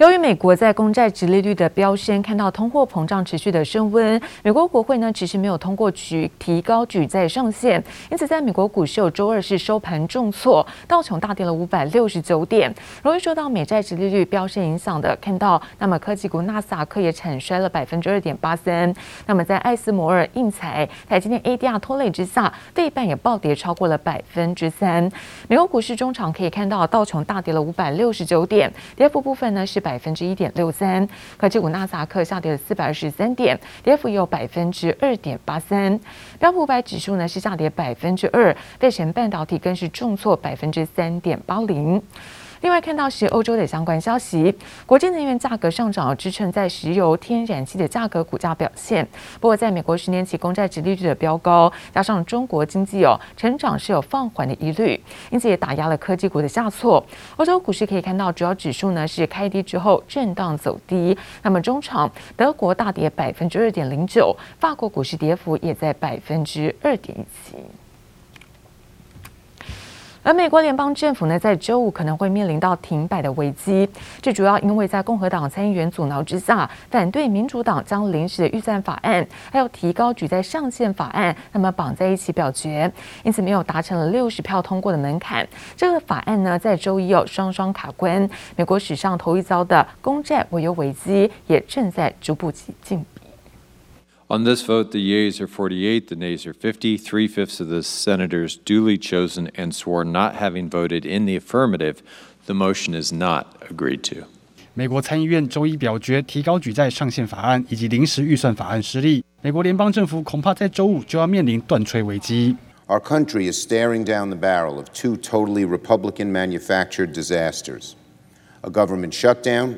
由于美国在公债殖利率的飙升，看到通货膨胀持续的升温，美国国会呢其实没有通过举提高举债上限，因此在美国股市有周二是收盘重挫，道琼大跌了五百六十九点。容易受到美债殖利率飙升影响的，看到那么科技股纳斯达克也惨衰了百分之二点八三。那么在艾斯摩尔、应材、台积电 ADR 拖累之下，费半也暴跌超过了百分之三。美国股市中场可以看到道琼大跌了五百六十九点，跌幅部分呢是百。百分之一点六三，科技股纳斯达克下跌了四百二十三点，跌幅有百分之二点八三。标普五百指数呢是下跌百分之二，费城半导体更是重挫百分之三点八零。另外看到是欧洲的相关消息，国际能源价格上涨支撑在石油、天然气的价格股价表现。不过，在美国十年期公债殖利率的飙高，加上中国经济哦成长是有放缓的疑虑，因此也打压了科技股的下挫。欧洲股市可以看到，主要指数呢是开低之后震荡走低。那么中场，德国大跌百分之二点零九，法国股市跌幅也在百分之二点一七。而美国联邦政府呢，在周五可能会面临到停摆的危机，这主要因为在共和党参议员阻挠之下，反对民主党将临时的预算法案还有提高举债上限法案，那么绑在一起表决，因此没有达成了六十票通过的门槛。这个法案呢，在周一有双双卡关，美国史上头一遭的公债违约危机也正在逐步挤进。On this vote, the yeas are 48, the nays are 50. Three-fifths of the senators duly chosen and swore not having voted in the affirmative. The motion is not agreed to. 美国参议院周一表决提高举债上限法案以及临时预算法案失利，美国联邦政府恐怕在周五就要面临断炊危机。Our country is staring down the barrel of two totally Republican manufactured disasters: a government shutdown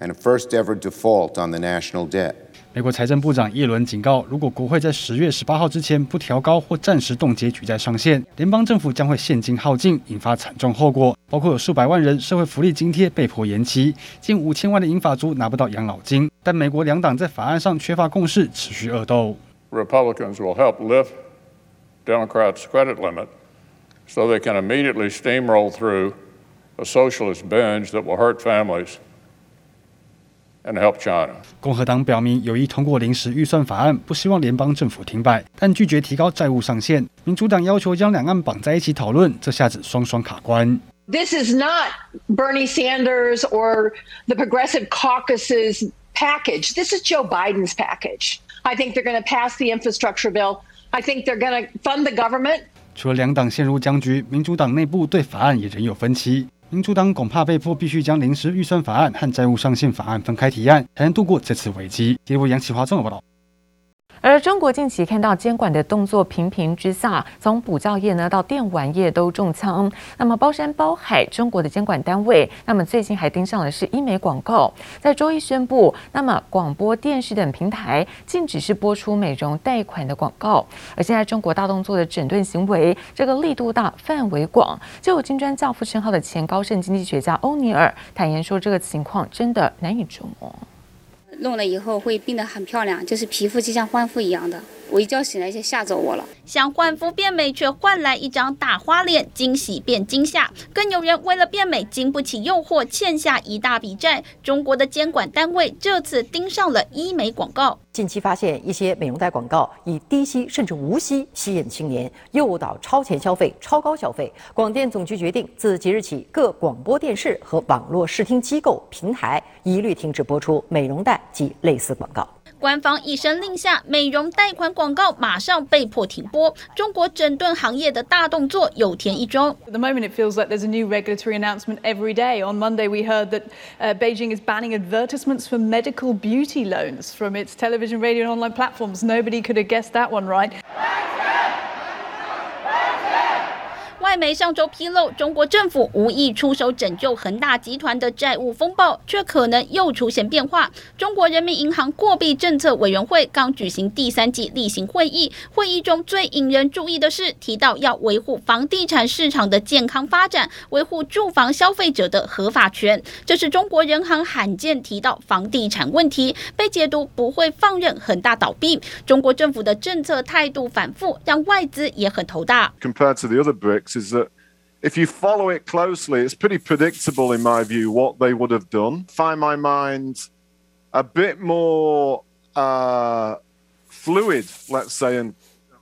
and a first-ever default on the national debt. 美国财政部长耶伦警告，如果国会在十月十八号之前不调高或暂时冻结举债上限，联邦政府将会现金耗尽，引发惨重后果，包括有数百万人社会福利津贴被迫延期，近五千万的银发族拿不到养老金。但美国两党在法案上缺乏共识，持续恶斗。Republicans will help lift Democrats' credit limit, so they can immediately steamroll through a socialist binge that will hurt families. And help China. 共和党表明有意通过临时预算法案，不希望联邦政府停摆，但拒绝提高债务上限。民主党要求将两岸绑在一起讨论，这下子双双卡关。This is not Bernie Sanders or the Progressive Caucus's package. This is Joe Biden's package. I think they're going to pass the infrastructure bill. I think they're going to fund the government. 除了两党陷入僵局，民主党内部对法案也仍有分歧。民主党恐怕被迫必须将临时预算法案和债务上限法案分开提案，才能度过这次危机。记者杨启华综合报道。而中国近期看到监管的动作频频之下，从补教业呢到电玩业都中枪。那么包山包海，中国的监管单位，那么最近还盯上的是医美广告，在周一宣布，那么广播电视等平台禁止是播出美容贷款的广告。而现在中国大动作的整顿行为，这个力度大，范围广，就有金砖教父称号的前高盛经济学家欧尼尔坦言说，这个情况真的难以琢磨。弄了以后会变得很漂亮，就是皮肤就像焕肤一样的。我一觉醒来就吓走我了，想换肤变美，却换来一张大花脸，惊喜变惊吓。更有人为了变美，经不起诱惑，欠下一大笔债。中国的监管单位这次盯上了医美广告。近期发现一些美容贷广告以低息甚至无息吸引青年，诱导超前消费、超高消费。广电总局决定，自即日起，各广播电视和网络视听机构平台一律停止播出美容贷及类似广告。官方一声令下，美容贷款广告马上被迫停播。中国整顿行业的大动作有田一中。At the moment, it feels like there's a new regulatory announcement every day. On Monday, we heard that uh, Beijing is banning advertisements for medical beauty loans from its television, radio, and online platforms. Nobody could have guessed that one right. 外媒上周披露，中国政府无意出手拯救恒大集团的债务风暴，却可能又出现变化。中国人民银行货币政策委员会刚举行第三季例行会议，会议中最引人注意的是提到要维护房地产市场的健康发展，维护住房消费者的合法权。这是中国人行罕见提到房地产问题，被解读不会放任恒大倒闭。中国政府的政策态度反复，让外资也很头大。Compared to the other bricks. Is that if you follow it closely, it's pretty predictable in my view what they would have done. Find my mind a bit more uh, fluid, let's say, and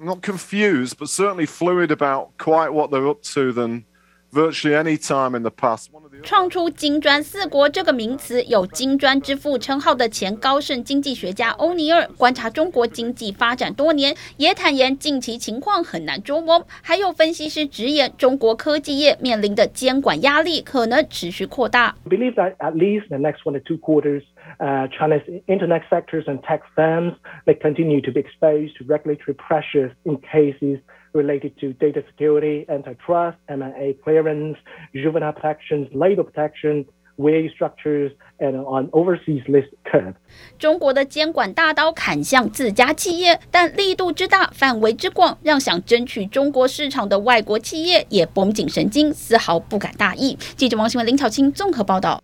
not confused, but certainly fluid about quite what they're up to than virtually any time in the past. 创出“金砖四国”这个名词，有“金砖之父”称号的前高盛经济学家欧尼尔观察中国经济发展多年，也坦言近期情况很难捉摸。还有分析师直言，中国科技业面临的监管压力可能持续扩大。Believe that at least the next one to two quarters, uh, China's internet sectors and tech firms may continue to be exposed to regulatory pressures in cases. Related to data security, antitrust, M&A clearance, juvenile protections, labor protection, wage structures, and on overseas list curve. 中国的监管大刀砍向自家企业，但力度之大、范围之广，让想争取中国市场的外国企业也绷紧神经，丝毫不敢大意。记者王新文、林巧清综合报道。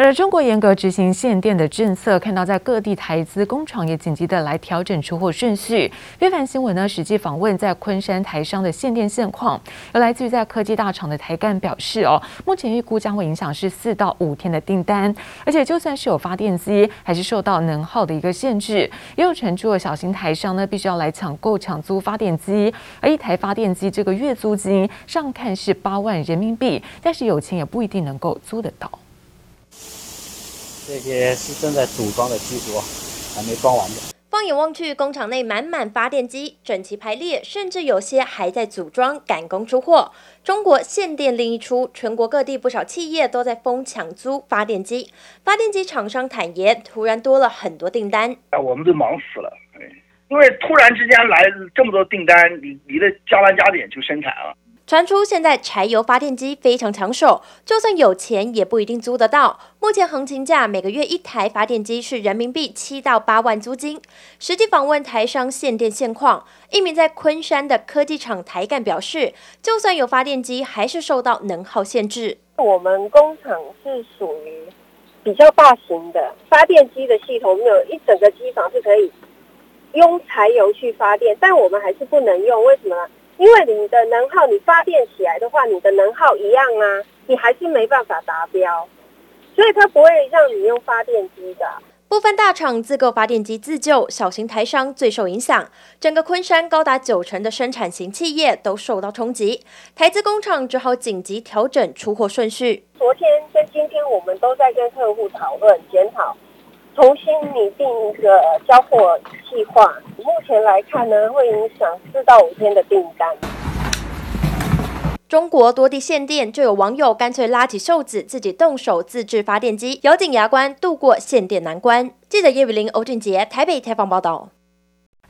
而中国严格执行限电的政策，看到在各地台资工厂也紧急的来调整出货顺序。非凡新闻呢，实际访问在昆山台商的限电现况，而来自于在科技大厂的台干表示，哦，目前预估将会影响是四到五天的订单，而且就算是有发电机，还是受到能耗的一个限制。也有传出的小型台商呢，必须要来抢购抢租发电机，而一台发电机这个月租金上看是八万人民币，但是有钱也不一定能够租得到。这些是正在组装的机组，还没装完的。放眼望去，工厂内满满发电机，整齐排列，甚至有些还在组装，赶工出货。中国限电令一出，全国各地不少企业都在疯抢租发电机。发电机厂商坦言，突然多了很多订单，啊我们都忙死了，因为突然之间来这么多订单，你你的加班加点就生产了。传出现在柴油发电机非常抢手，就算有钱也不一定租得到。目前行情价每个月一台发电机是人民币七到八万租金。实际访问台商限电现况，一名在昆山的科技厂台干表示，就算有发电机，还是受到能耗限制。我们工厂是属于比较大型的发电机的系统，没有一整个机房是可以用柴油去发电，但我们还是不能用，为什么呢？因为你的能耗，你发电起来的话，你的能耗一样啊，你还是没办法达标，所以它不会让你用发电机的。部分大厂自购发电机自救，小型台商最受影响。整个昆山高达九成的生产型企业都受到冲击，台资工厂只好紧急调整出货顺序。昨天跟今天，我们都在跟客户讨论检讨。重新拟定一个交货计划，目前来看呢，会影响四到五天的订单。中国多地限电，就有网友干脆拉起袖子，自己动手自制发电机，咬紧牙关度过限电难关。记者叶雨林、欧俊杰台北采访报道。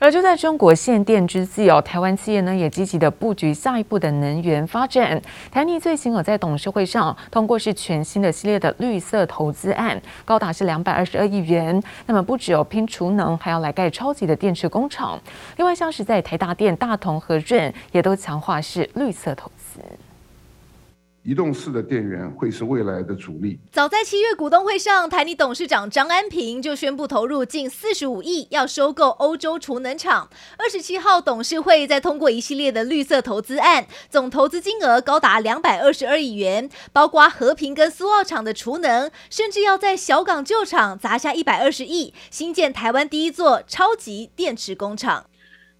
而就在中国限电之际哦，台湾企业呢也积极的布局下一步的能源发展。台泥最新哦在董事会上通过是全新的系列的绿色投资案，高达是两百二十二亿元。那么不只有拼储能，还要来盖超级的电池工厂。另外像是在台达电、大同、和润也都强化是绿色投资。移动式的电源会是未来的主力。早在七月股东会上，台泥董事长张安平就宣布投入近四十五亿，要收购欧洲储能厂。二十七号，董事会再通过一系列的绿色投资案，总投资金额高达两百二十二亿元，包括和平跟苏澳厂的储能，甚至要在小港旧厂砸下一百二十亿，新建台湾第一座超级电池工厂。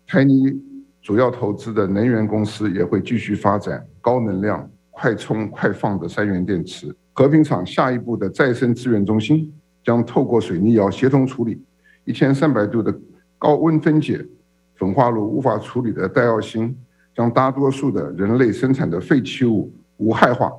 台泥主要投资的能源公司也会继续发展高能量。快充快放的三元电池，和平厂下一步的再生资源中心将透过水泥窑协同处理一千三百度的高温分解焚化炉无法处理的戴耀星，将大多数的人类生产的废弃物无害化。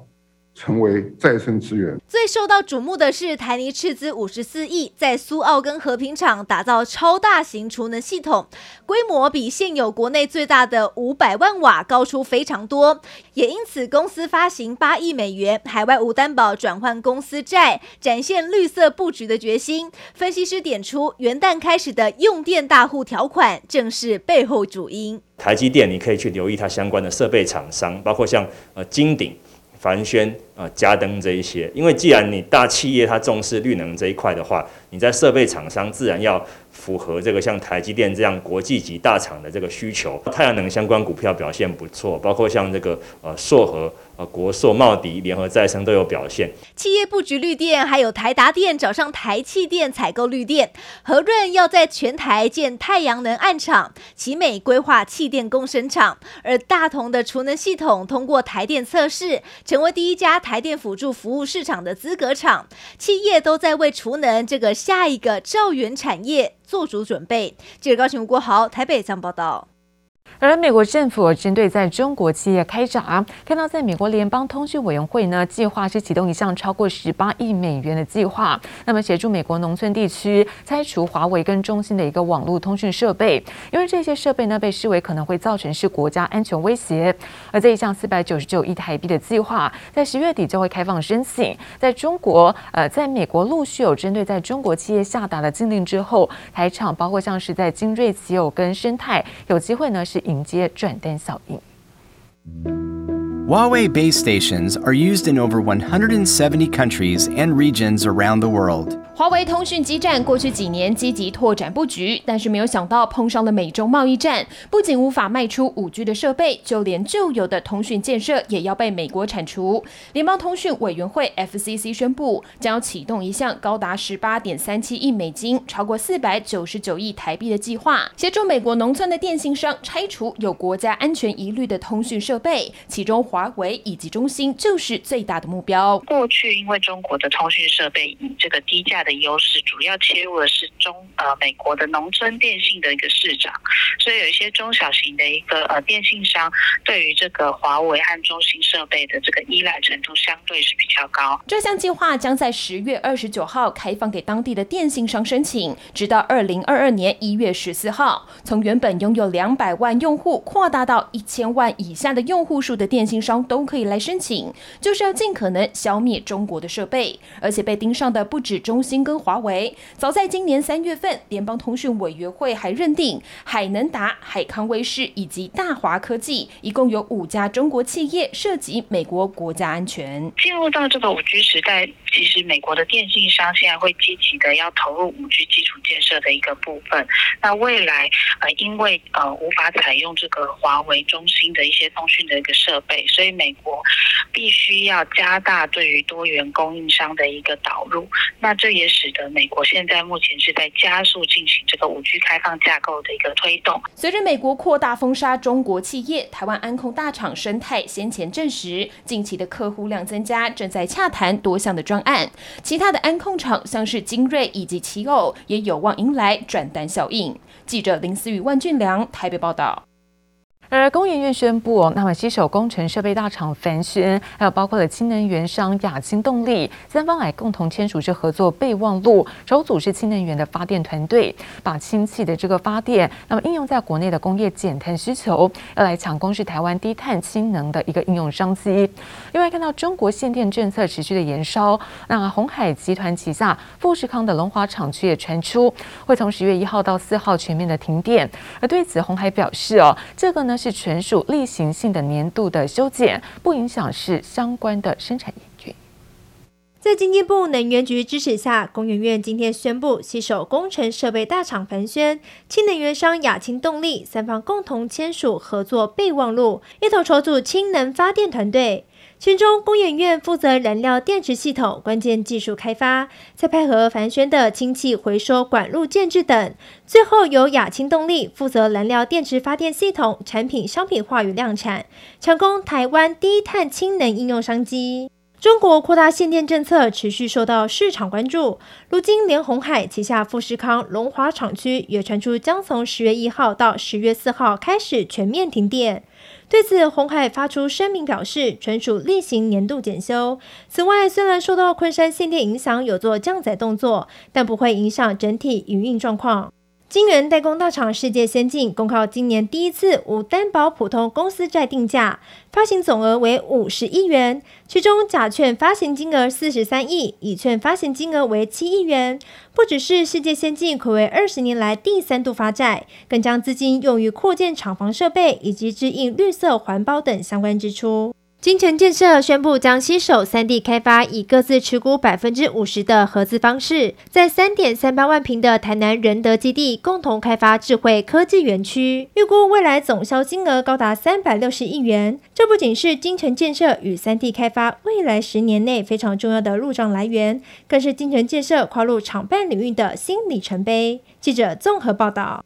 成为再生资源。最受到瞩目的是台泥斥资五十四亿，在苏澳跟和平厂打造超大型储能系统，规模比现有国内最大的五百万瓦高出非常多。也因此，公司发行八亿美元海外无担保转换公司债，展现绿色布局的决心。分析师点出，元旦开始的用电大户条款，正是背后主因。台积电，你可以去留意它相关的设备厂商，包括像呃金鼎。凡轩啊，嘉登这一些，因为既然你大企业它重视绿能这一块的话，你在设备厂商自然要符合这个像台积电这样国际级大厂的这个需求。太阳能相关股票表现不错，包括像这个呃硕和呃国硕、茂迪、联合再生都有表现。企业布局绿电，还有台达电找上台气电采购绿电，和润要在全台建太阳能暗场，奇美规划气电共生厂，而大同的储能系统通过台电测试，成为第一家台电辅助服务市场的资格厂。企业都在为储能这个下一个兆元产业做足准备。记者高雄吴国豪台北将报道。而美国政府针对在中国企业开闸，看到在美国联邦通讯委员会呢，计划是启动一项超过十八亿美元的计划，那么协助美国农村地区拆除华为跟中兴的一个网络通讯设备，因为这些设备呢被视为可能会造成是国家安全威胁。而这一项四百九十九亿台币的计划，在十月底就会开放申请。在中国，呃，在美国陆续有针对在中国企业下达了禁令之后，台厂包括像是在精锐、奇友跟生态，有机会呢是。迎接转单效应。Huawei base stations are used in over 170 countries and regions around the world. 华为通讯基站过去几年积极拓展布局，但是没有想到碰上了美中贸易战，不仅无法卖出 5G 的设备，就连旧有的通讯建设也要被美国铲除。联邦通讯委员会 FCC 宣布，将要启动一项高达18.37亿美金、超过499亿台币的计划，协助美国农村的电信商拆除有国家安全疑虑的通讯设备，其中华为以及中兴就是最大的目标。过去因为中国的通讯设备以这个低价的的优势主要切入的是中呃美国的农村电信的一个市场，所以有一些中小型的一个呃电信商对于这个华为和中兴设备的这个依赖程度相对是比较高。这项计划将在十月二十九号开放给当地的电信商申请，直到二零二二年一月十四号。从原本拥有两百万用户扩大到一千万以下的用户数的电信商都可以来申请，就是要尽可能消灭中国的设备，而且被盯上的不止中兴。跟华为，早在今年三月份，联邦通讯委员会还认定海能达、海康威视以及大华科技，一共有五家中国企业涉及美国国家安全。进入到这个五 G 时代，其实美国的电信商现在会积极的要投入五 G 基础建设的一个部分。那未来呃，因为呃无法采用这个华为、中兴的一些通讯的一个设备，所以美国必须要加大对于多元供应商的一个导入。那这也使得美国现在目前是在加速进行这个五 G 开放架构的一个推动。随着美国扩大封杀中国企业，台湾安控大厂生态先前证实，近期的客户量增加，正在洽谈多项的专案。其他的安控厂，像是精锐以及奇偶，也有望迎来转单效应。记者林思雨、万俊良台北报道。而工研院宣布，那么携手工程设备大厂凡宣，还有包括了氢能源商亚氢动力，三方来共同签署这合作备忘录，筹组是氢能源的发电团队，把氢气的这个发电，那么应用在国内的工业减碳需求，要来抢攻是台湾低碳氢能的一个应用商机。另外看到中国限电政策持续的延烧，那鸿海集团旗下富士康的龙华厂区也传出会从十月一号到四号全面的停电，而对此鸿海表示哦，这个呢。是纯属例行性的年度的修剪，不影响是相关的生产营运。在经济部能源局支持下，工研院今天宣布，携手工程设备大厂凡轩、氢能源商亚氢动力三方共同签署合作备忘录，一同筹组氢能发电团队。其中，工研院负责燃料电池系统关键技术开发，再配合凡宣的氢气回收管路建置等，最后由亚氢动力负责燃料电池发电系统产品商品化与量产，抢攻台湾低碳氢能应用商机。中国扩大限电政策持续受到市场关注，如今连鸿海旗下富士康龙华厂区也传出将从十月一号到十月四号开始全面停电。对此，红海发出声明表示，纯属例行年度检修。此外，虽然受到昆山限电影响，有做降载动作，但不会影响整体营运状况。晶圆代工大厂世界先进公告，今年第一次无担保普通公司债定价，发行总额为五十亿元，其中甲券发行金额四十三亿，乙券发行金额为七亿元。不只是世界先进睽违二十年来第三度发债，更将资金用于扩建厂房设备以及支应绿色环保等相关支出。金城建设宣布将携手三地开发，以各自持股百分之五十的合资方式，在三点三八万坪的台南仁德基地共同开发智慧科技园区，预估未来总销金额高达三百六十亿元。这不仅是金城建设与三地开发未来十年内非常重要的入账来源，更是金城建设跨入厂办领域的新里程碑。记者综合报道。